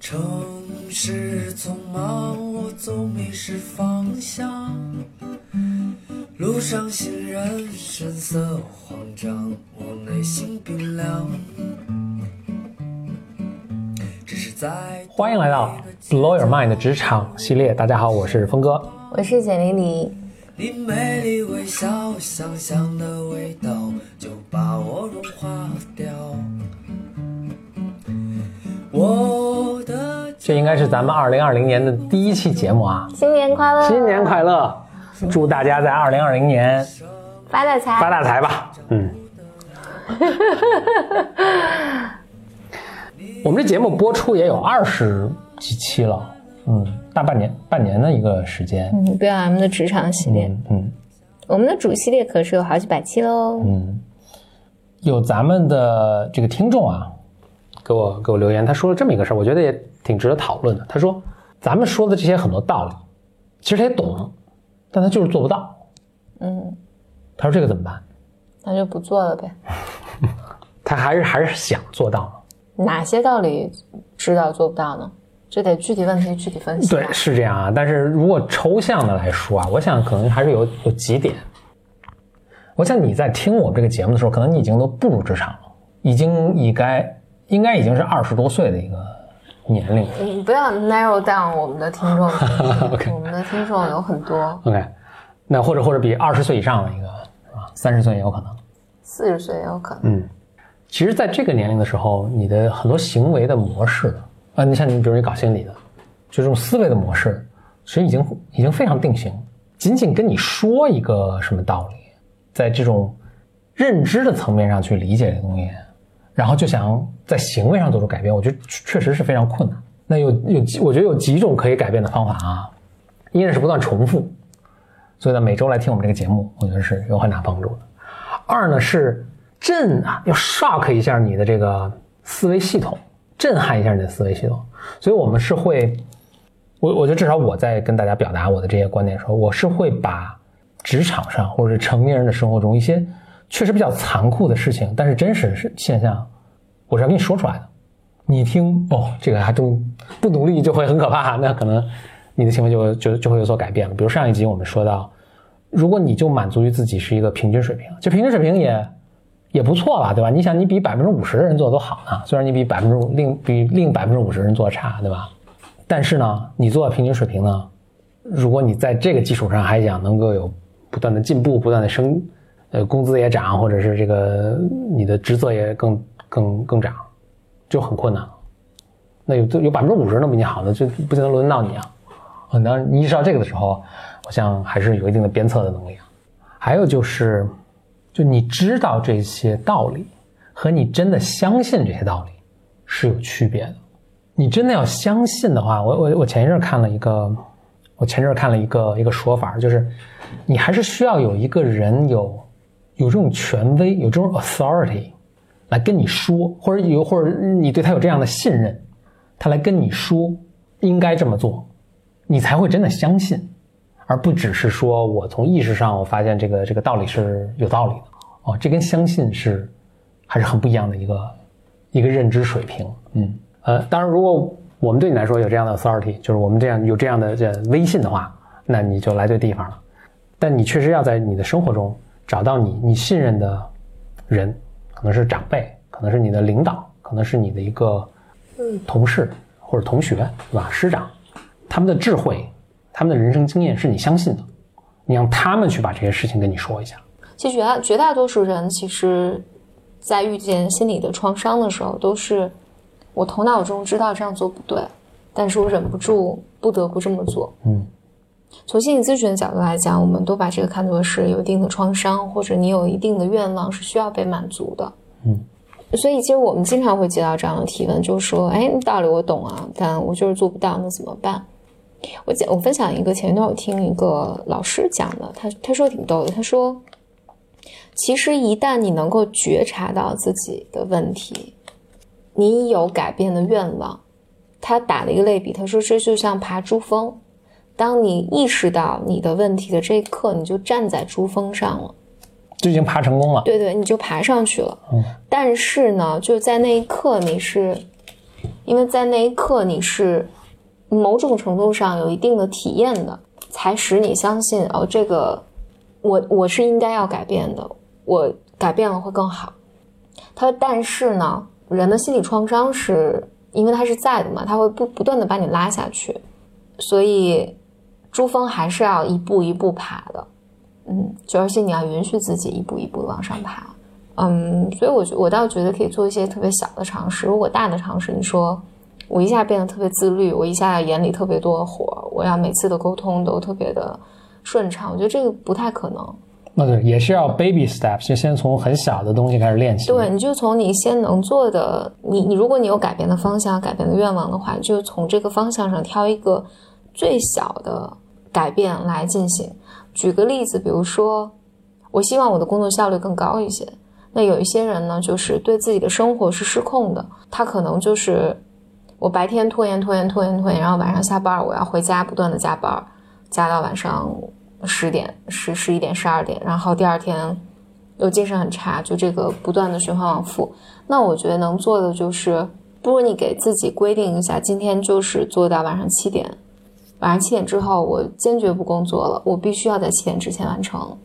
城市匆忙，我总迷失方向。路上行人神色慌张，我内心冰凉。只是在欢迎来到 Blow Your Mind 的职场系列。大家好，我是峰哥。我是简玲玲，你美丽微笑，香香的味道就把我融化掉。我的这应该是咱们二零二零年的第一期节目啊！新年快乐！新年快乐！祝大家在二零二零年发大财！发大财吧！嗯。我们这节目播出也有二十几期了，嗯，大半年，半年的一个时间。嗯，BLM 的职场系列，嗯我们的主系列可是有好几百期喽。嗯，有咱们的这个听众啊，给我给我留言，他说了这么一个事儿，我觉得也挺值得讨论的。他说，咱们说的这些很多道理，其实他也懂，但他就是做不到。嗯，他说这个怎么办？那就不做了呗。他还是还是想做到。哪些道理知道做不到呢？这得具体问题具体分析。对，是这样啊。但是如果抽象的来说啊，我想可能还是有有几点。我想你在听我们这个节目的时候，可能你已经都步入职场了，已经应该应该已经是二十多岁的一个年龄了。你不要 narrow down 我们的听众 OK 我们的听众有很多，OK，那或者或者比二十岁以上的一个是吧？三十岁也有可能。四十岁也有可能。嗯，其实，在这个年龄的时候，你的很多行为的模式，啊，你像你，比如你搞心理的，就这种思维的模式，其实已经已经非常定型。仅仅跟你说一个什么道理，在这种认知的层面上去理解这个东西，然后就想在行为上做出改变，我觉得确实是非常困难。那有有，我觉得有几种可以改变的方法啊。一是不断重复，所以呢每周来听我们这个节目，我觉得是有很大帮助的。二呢是震啊，要 shock 一下你的这个思维系统，震撼一下你的思维系统。所以我们是会，我我觉得至少我在跟大家表达我的这些观点的时候，我是会把职场上或者成年人的生活中一些确实比较残酷的事情，但是真实是现象，我是要跟你说出来的。你听哦，这个还真不努力就会很可怕，那可能你的行为就就就会有所改变了。比如上一集我们说到。如果你就满足于自己是一个平均水平，就平均水平也也不错吧，对吧？你想，你比百分之五十的人做的都好呢，虽然你比百分之另比另百分之五十人做的差，对吧？但是呢，你做到平均水平呢，如果你在这个基础上还想能够有不断的进步、不断的升，呃，工资也涨，或者是这个你的职责也更更更涨，就很困难。那有有百分之五十人都比你好的，就不能轮到你啊！啊，当你意识到这个的时候。好像还是有一定的鞭策的能力啊。还有就是，就你知道这些道理和你真的相信这些道理是有区别的。你真的要相信的话，我我我前一阵看了一个，我前阵看了一个一个说法，就是你还是需要有一个人有有这种权威，有这种 authority 来跟你说，或者有或者你对他有这样的信任，他来跟你说应该这么做，你才会真的相信。而不只是说我从意识上我发现这个这个道理是有道理的哦，这跟相信是还是很不一样的一个一个认知水平。嗯呃，当然，如果我们对你来说有这样的 authority，就是我们这样有这样的这威信的话，那你就来对地方了。但你确实要在你的生活中找到你你信任的人，可能是长辈，可能是你的领导，可能是你的一个同事或者同学，对吧？师长，他们的智慧。他们的人生经验是你相信的，你让他们去把这些事情跟你说一下。其实绝大绝大多数人，其实，在遇见心理的创伤的时候，都是我头脑中知道这样做不对，但是我忍不住不得不这么做。嗯，从心理咨询的角度来讲，我们都把这个看作是有一定的创伤，或者你有一定的愿望是需要被满足的。嗯，所以其实我们经常会接到这样的提问，就是说，哎，道理我懂啊，但我就是做不到，那怎么办？我讲，我分享一个前一段我听一个老师讲的，他他说挺逗的，他说，其实一旦你能够觉察到自己的问题，你有改变的愿望，他打了一个类比，他说这就像爬珠峰，当你意识到你的问题的这一刻，你就站在珠峰上了，就已经爬成功了。对对，你就爬上去了。嗯，但是呢，就在那一刻，你是因为在那一刻你是某种程度上有一定的体验的，才使你相信哦，这个我我是应该要改变的，我改变了会更好。他说，但是呢，人的心理创伤是因为它是在的嘛，它会不不断的把你拉下去，所以珠峰还是要一步一步爬的，嗯，就而且你要允许自己一步一步的往上爬。嗯，所以我觉我倒觉得可以做一些特别小的尝试。如果大的尝试，你说我一下变得特别自律，我一下眼里特别多的活，我要每次的沟通都特别的顺畅，我觉得这个不太可能。那对，也是要 baby steps，就先从很小的东西开始练习。对，你就从你先能做的，你你如果你有改变的方向、改变的愿望的话，就从这个方向上挑一个最小的改变来进行。举个例子，比如说，我希望我的工作效率更高一些。那有一些人呢，就是对自己的生活是失控的，他可能就是我白天拖延、拖延、拖延、拖延，然后晚上下班我要回家，不断的加班，加到晚上。十点、十十一点、十二点，然后第二天又精神很差，就这个不断的循环往复。那我觉得能做的就是，不如你给自己规定一下，今天就是做到晚上七点，晚上七点之后我坚决不工作了，我必须要在七点之前完成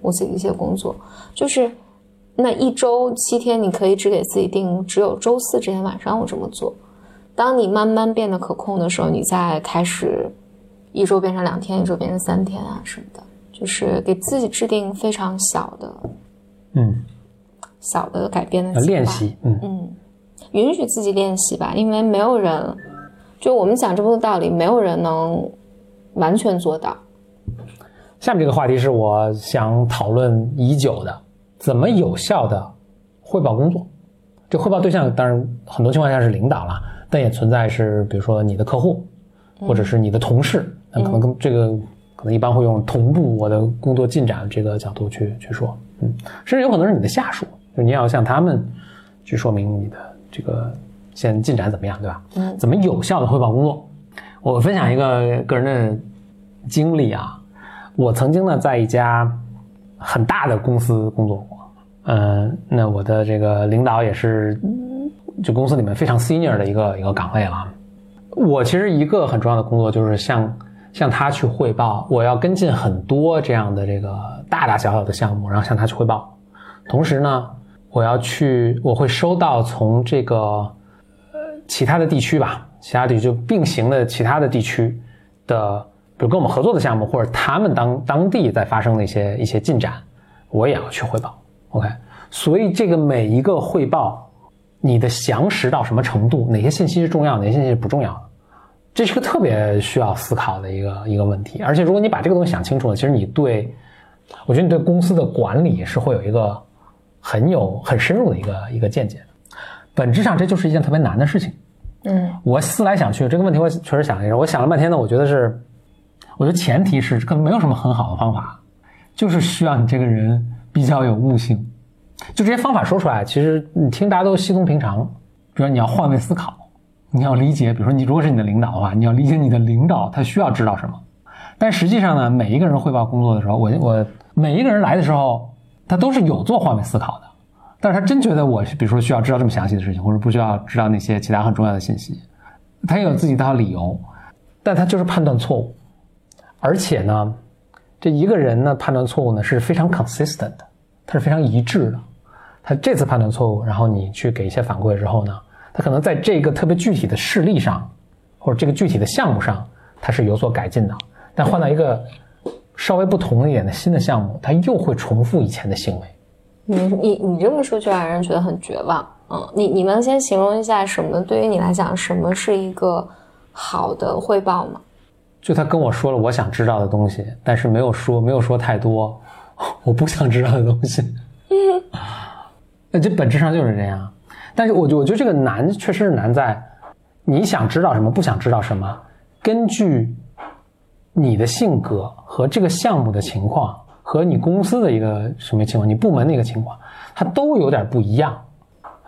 我自己一些工作。就是那一周七天，你可以只给自己定只有周四这天晚上我这么做。当你慢慢变得可控的时候，你再开始。一周变成两天，一周变成三天啊什么的，就是给自己制定非常小的，嗯，小的改变的练习，嗯嗯，允许自己练习吧，因为没有人，就我们讲这么多道理，没有人能完全做到。下面这个话题是我想讨论已久的，怎么有效的汇报工作？这汇报对象当然很多情况下是领导了，但也存在是比如说你的客户，或者是你的同事。那可能跟这个可能一般会用同步我的工作进展这个角度去去说，嗯，甚至有可能是你的下属，就你要向他们去说明你的这个现在进展怎么样，对吧？嗯，怎么有效的汇报工作？我分享一个个人的经历啊，我曾经呢在一家很大的公司工作过，嗯，那我的这个领导也是就公司里面非常 senior 的一个一个岗位了。我其实一个很重要的工作就是向向他去汇报，我要跟进很多这样的这个大大小小的项目，然后向他去汇报。同时呢，我要去，我会收到从这个呃其他的地区吧，其他地区就并行的其他的地区的，比如跟我们合作的项目，或者他们当当地在发生的一些一些进展，我也要去汇报。OK，所以这个每一个汇报，你的详实到什么程度，哪些信息是重要，哪些信息是不重要的。这是个特别需要思考的一个一个问题，而且如果你把这个东西想清楚了，其实你对，我觉得你对公司的管理是会有一个很有很深入的一个一个见解的。本质上这就是一件特别难的事情。嗯，我思来想去这个问题，我确实想了一下，我想了半天呢，我觉得是，我觉得前提是可能没有什么很好的方法，就是需要你这个人比较有悟性。就这些方法说出来，其实你听大家都稀松平常，比如你要换位思考。你要理解，比如说你如果是你的领导的话，你要理解你的领导他需要知道什么。但实际上呢，每一个人汇报工作的时候，我我每一个人来的时候，他都是有做换位思考的。但是他真觉得我，比如说需要知道这么详细的事情，或者不需要知道那些其他很重要的信息，他也有自己一套理由，但他就是判断错误。而且呢，这一个人呢判断错误呢是非常 consistent 的，他是非常一致的。他这次判断错误，然后你去给一些反馈之后呢？他可能在这个特别具体的事例上，或者这个具体的项目上，他是有所改进的。但换到一个稍微不同一点的新的项目，他又会重复以前的行为。你你你这么说就让人觉得很绝望。嗯，你你能先形容一下什么对于你来讲什么是一个好的汇报吗？就他跟我说了我想知道的东西，但是没有说没有说太多 我不想知道的东西。嗯，那这本质上就是这样。但是我我觉得这个难确实是难在，你想知道什么，不想知道什么，根据你的性格和这个项目的情况，和你公司的一个什么情况，你部门的一个情况，它都有点不一样。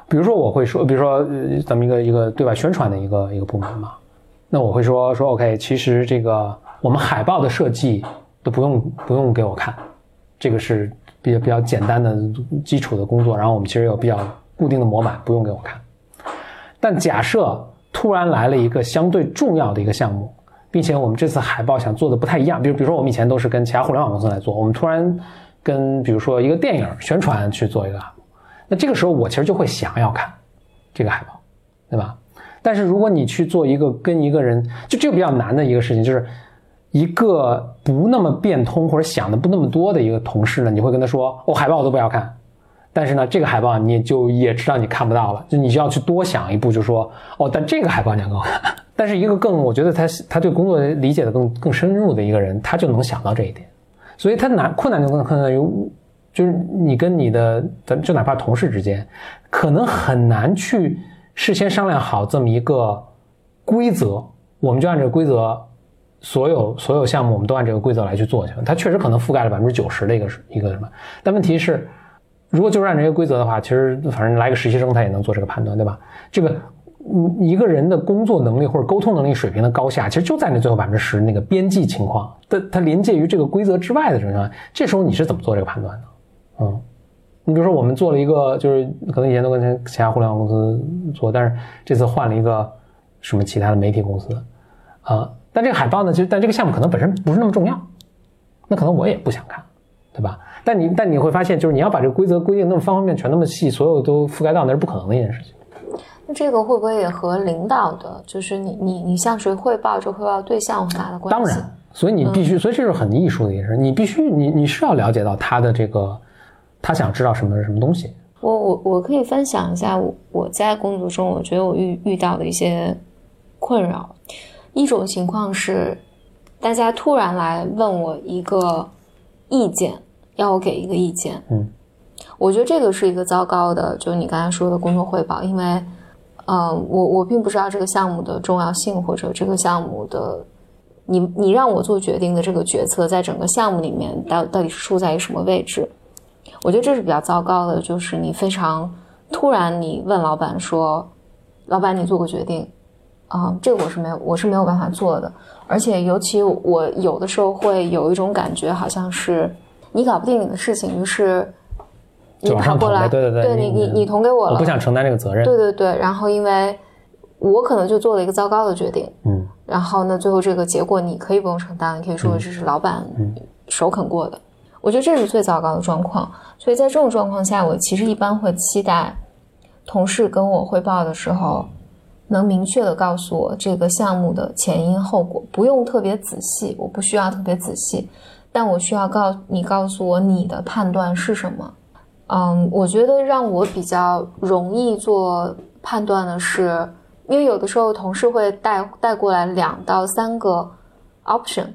比如说我会说，比如说呃咱们一个一个对外宣传的一个一个部门嘛，那我会说说 OK，其实这个我们海报的设计都不用不用给我看，这个是比较比较简单的基础的工作，然后我们其实有比较。固定的模板不用给我看，但假设突然来了一个相对重要的一个项目，并且我们这次海报想做的不太一样，比如比如说我们以前都是跟其他互联网公司来做，我们突然跟比如说一个电影宣传去做一个，那这个时候我其实就会想要看这个海报，对吧？但是如果你去做一个跟一个人，就这个比较难的一个事情，就是一个不那么变通或者想的不那么多的一个同事呢，你会跟他说，哦，海报我都不要看。但是呢，这个海报你就也知道你看不到了，就你就要去多想一步，就说哦，但这个海报你要给我看。但是一个更，我觉得他他对工作理解的更更深入的一个人，他就能想到这一点。所以他难困难就更困难于，就是你跟你的，咱就哪怕同事之间，可能很难去事先商量好这么一个规则，我们就按这个规则，所有所有项目我们都按这个规则来去做去。它确实可能覆盖了百分之九十的一个一个什么，但问题是。如果就是按这些规则的话，其实反正来个实习生他也能做这个判断，对吧？这个，嗯一个人的工作能力或者沟通能力水平的高下，其实就在那最后百分之十那个边际情况，它它临界于这个规则之外的这种情况，这时候你是怎么做这个判断的？嗯，你比如说我们做了一个，就是可能以前都跟其他互联网公司做，但是这次换了一个什么其他的媒体公司，啊，但这个海报呢，其实但这个项目可能本身不是那么重要，那可能我也不想看，对吧？但你但你会发现，就是你要把这个规则规定那么方方面面全那么细，所有都覆盖到，那是不可能的一件事情。那这个会不会也和领导的，就是你你你向谁汇报，这汇报对象很大的关系？当然，所以你必须，所以这是很艺术的一件事，你必须你你是要了解到他的这个，他想知道什么什么东西。我我我可以分享一下我在工作中我觉得我遇遇到的一些困扰。一种情况是，大家突然来问我一个意见。要我给一个意见，嗯，我觉得这个是一个糟糕的，就是你刚才说的工作汇报，因为，呃，我我并不知道这个项目的重要性，或者这个项目的，你你让我做决定的这个决策，在整个项目里面到到底是处在一个什么位置？我觉得这是比较糟糕的，就是你非常突然，你问老板说，老板你做个决定，啊，这个我是没有我是没有办法做的，而且尤其我有的时候会有一种感觉，好像是。你搞不定你的事情，于是你跑过来，对对对，你你你捅给我了，我不想承担这个责任。对对对，然后因为我可能就做了一个糟糕的决定，嗯，然后呢，最后这个结果你可以不用承担，你可以说这是老板首肯过的。我觉得这是最糟糕的状况，所以在这种状况下，我其实一般会期待同事跟我汇报的时候，能明确的告诉我这个项目的前因后果，不用特别仔细，我不需要特别仔细。但我需要告你告诉我你的判断是什么？嗯，我觉得让我比较容易做判断的是，因为有的时候同事会带带过来两到三个 option，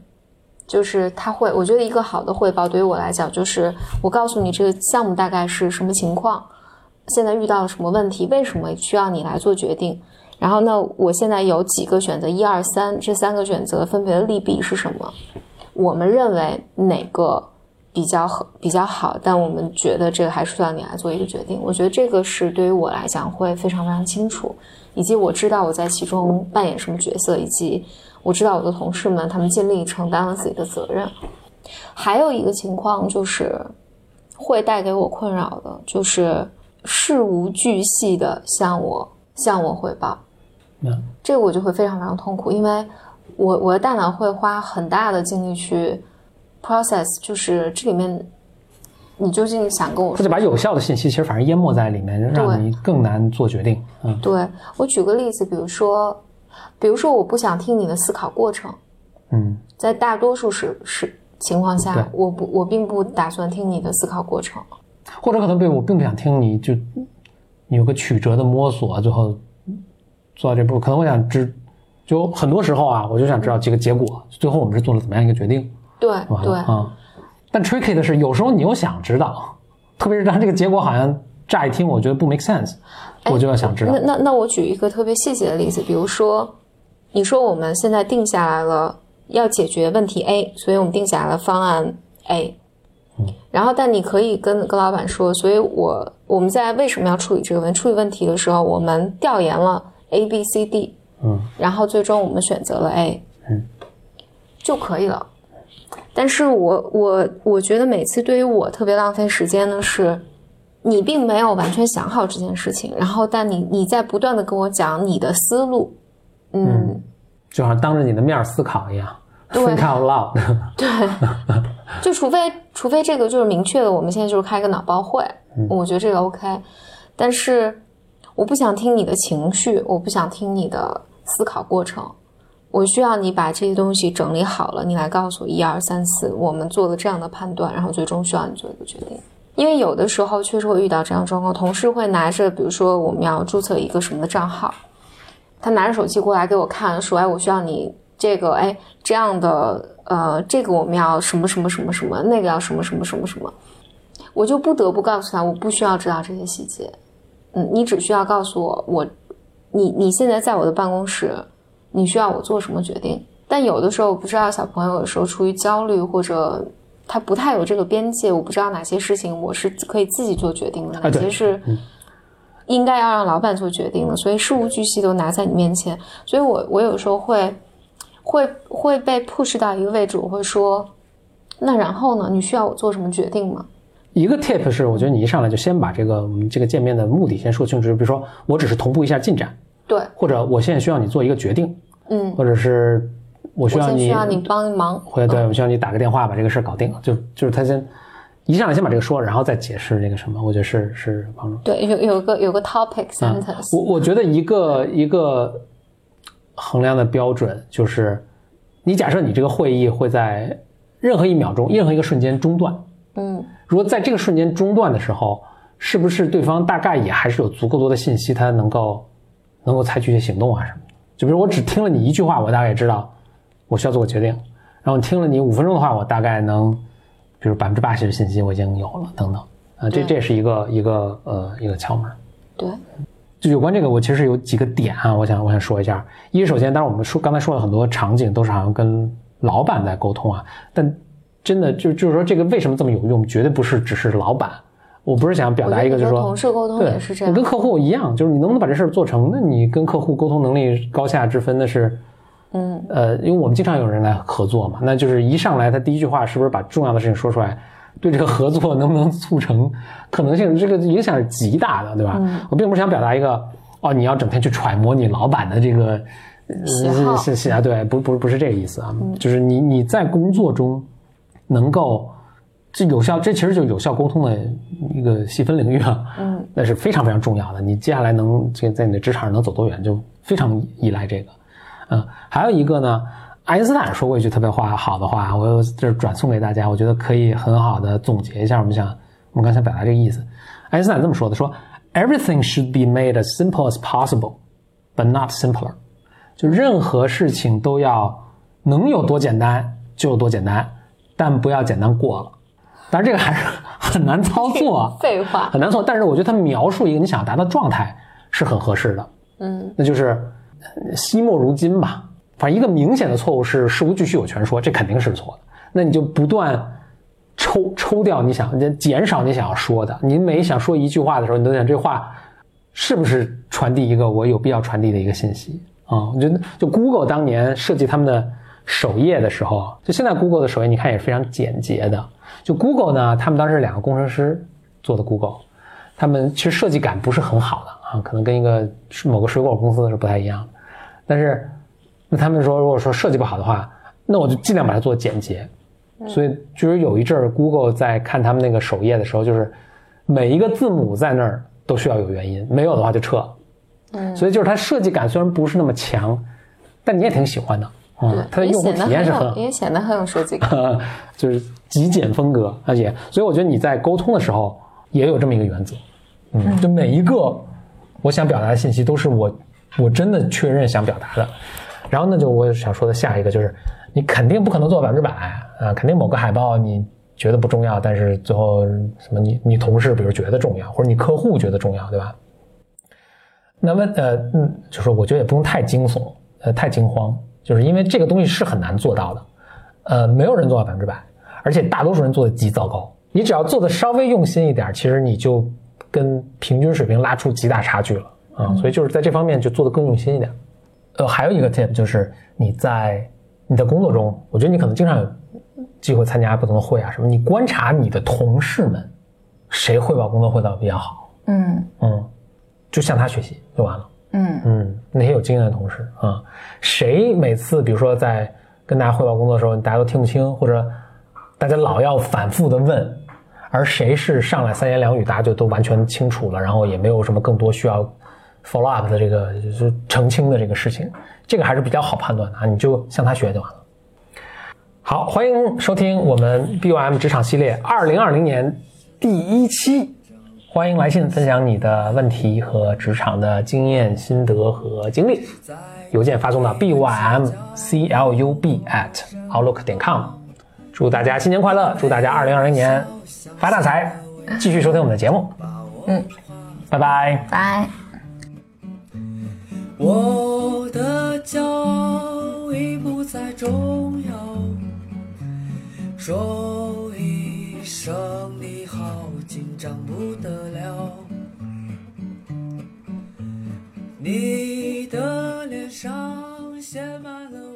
就是他会，我觉得一个好的汇报对于我来讲，就是我告诉你这个项目大概是什么情况，现在遇到了什么问题，为什么需要你来做决定，然后呢，我现在有几个选择，一二三，这三个选择分别的利弊是什么？我们认为哪个比较好比较好，但我们觉得这个还是需要你来做一个决定。我觉得这个是对于我来讲会非常非常清楚，以及我知道我在其中扮演什么角色，以及我知道我的同事们他们尽力承担了自己的责任。还有一个情况就是会带给我困扰的，就是事无巨细的向我向我汇报，嗯，这个我就会非常非常痛苦，因为。我我的大脑会花很大的精力去 process，就是这里面你究竟想跟我说，他就把有效的信息其实反而淹没在里面，让你更难做决定。嗯，对我举个例子，比如说，比如说我不想听你的思考过程，嗯，在大多数时是情况下，我不我并不打算听你的思考过程，或者可能被我并不想听你就你有个曲折的摸索，最后做到这步，可能我想知。就很多时候啊，我就想知道几个结果，最后我们是做了怎么样一个决定？对对啊，但 tricky 的是，有时候你又想知道，特别是当这个结果好像乍一听我觉得不 make sense，我就要想知道。那那那我举一个特别细节的例子，比如说，你说我们现在定下来了要解决问题 A，所以我们定下来了方案 A，嗯，然后但你可以跟跟老板说，所以我我们在为什么要处理这个问处理问题的时候，我们调研了 A B C D。嗯，然后最终我们选择了 A，嗯，就可以了。但是我我我觉得每次对于我特别浪费时间的是，你并没有完全想好这件事情，然后但你你在不断的跟我讲你的思路，嗯，就好像当着你的面思考一样对，think out loud。对，就除非除非这个就是明确的，我们现在就是开个脑包会，我觉得这个 OK，但是我不想听你的情绪，我不想听你的思考过程，我需要你把这些东西整理好了，你来告诉我一二三四，我们做了这样的判断，然后最终需要你做一个决定。因为有的时候确实会遇到这样状况，同事会拿着，比如说我们要注册一个什么的账号，他拿着手机过来给我看，说：“哎，我需要你这个，哎，这样的，呃，这个我们要什么什么什么什么，那个要什么什么什么什么。”我就不得不告诉他，我不需要知道这些细节。嗯，你只需要告诉我，我，你你现在在我的办公室，你需要我做什么决定？但有的时候，我不知道小朋友有时候出于焦虑或者他不太有这个边界，我不知道哪些事情我是可以自己做决定的，哪些是应该要让老板做决定的。所以事无巨细都拿在你面前，所以我我有时候会会会被 push 到一个位置，我会说，那然后呢？你需要我做什么决定吗？一个 tip 是，我觉得你一上来就先把这个我们这个见面的目的先说清楚，比如说我只是同步一下进展，对，或者我现在需要你做一个决定，嗯，或者是我需要你，需要你帮忙。或者对我需要你打个电话把这个事儿搞定，就就是他先一上来先把这个说，然后再解释那个什么，我觉得是是帮助。对，有有个有个 topic 嗯 sentence，、我我觉得一个一个衡量的标准就是，你假设你这个会议会在任何一秒钟、任何一个瞬间中断，嗯，如果在这个瞬间中断的时候，是不是对方大概也还是有足够多的信息，他能够能够采取一些行动啊什么的？就比如我只听了你一句话，我大概也知道我需要做个决定，然后听了你五分钟的话，我大概能，比如百分之八十的信息我已经有了，等等啊，这这也是一个一个呃一个窍门。对，就有关这个，我其实有几个点啊，我想我想说一下。一，首先，当然我们说刚才说了很多场景都是好像跟老板在沟通啊，但真的就就是说这个为什么这么有用，绝对不是只是老板。我不是想表达一个就是说同事沟通对也是这样。你跟客户一样，就是你能不能把这事儿做成？那你跟客户沟通能力高下之分，的是嗯，呃，因为我们经常有人来合作嘛，那就是一上来他第一句话是不是把重要的事情说出来，对这个合作能不能促成可能性，这个影响是极大的，对吧？嗯。我并不是想表达一个哦，你要整天去揣摩你老板的这个喜好。嗯是是啊，对，不不不是这个意思啊，就是你你在工作中能够这有效，这其实就是有效沟通的一个细分领域啊，嗯，那是非常非常重要的。你接下来能这个在你的职场上能走多远，就非常依赖这个。嗯，还有一个呢，爱因斯坦说过一句特别话好的话，我这转送给大家，我觉得可以很好的总结一下我们想我们刚才表达这个意思。爱因斯坦这么说的：说 Everything should be made as simple as possible, but not simpler。就任何事情都要能有多简单就有多简单，但不要简单过了。当然，这个还是 很难操作啊，废话，很难做。但是我觉得他描述一个你想要达到状态是很合适的。嗯，那就是呃惜墨如金吧。反正一个明显的错误是事无巨细有全说，这肯定是错的。那你就不断抽抽掉你想减少你想要说的。你每想说一句话的时候，你都想这话是不是传递一个我有必要传递的一个信息啊？我觉得就 Google 当年设计他们的首页的时候，就现在 Google 的首页你看也是非常简洁的。就 Google 呢，他们当时是两个工程师做的 Google，他们其实设计感不是很好的啊，可能跟一个某个水果公司是不太一样的。但是那他们说，如果说设计不好的话，那我就尽量把它做简洁。所以就是有一阵儿，Google 在看他们那个首页的时候，就是每一个字母在那儿都需要有原因，没有的话就撤。嗯所以就是它设计感虽然不是那么强，但你也挺喜欢的。嗯，它的用户体验是很也显得很有设计感。呃，就是极简风格，而且，所以我觉得你在沟通的时候也有这么一个原则，嗯，就每一个我想表达的信息都是我我真的确认想表达的。然后呢，就我想说的下一个就是，你肯定不可能做百分之百啊，肯定某个海报你觉得不重要，但是最后什么你你同事比如觉得重要，或者你客户觉得重要，对吧？那么呃嗯，就是我觉得也不用太惊悚，呃太惊慌，就是因为这个东西是很难做到的，呃没有人做到百分之百，而且大多数人做的极糟糕。你只要做的稍微用心一点，其实你就跟平均水平拉出极大差距了啊、所以就是在这方面就做的更用心一点。呃，还有一个 tip 就是你在你的工作中，我觉得你可能经常有机会参加不同的会啊什么，你观察你的同事们，谁汇报工作汇报比较好，嗯嗯，就向他学习就完了。嗯嗯，那些有经验的同事啊，谁每次比如说在跟大家汇报工作的时候，大家都听不清，或者大家老要反复的问，而谁是上来三言两语大家就都完全清楚了，然后也没有什么更多需要 follow up 的这个澄清的这个事情，这个还是比较好判断的啊，你就向他学就完了。好，欢迎收听我们 BOM 职场系列二零二零年第一期。欢迎来信分享你的问题和职场的经验、心得和经历。邮件发送到 b y m c l u b at outlook 点 com。祝大家新年快乐！祝大家二零二零年发大财！继续收听我们的节目。嗯，拜拜。拜。我的骄傲已不再重要，说声你好，紧张不得了。你的脸上写满了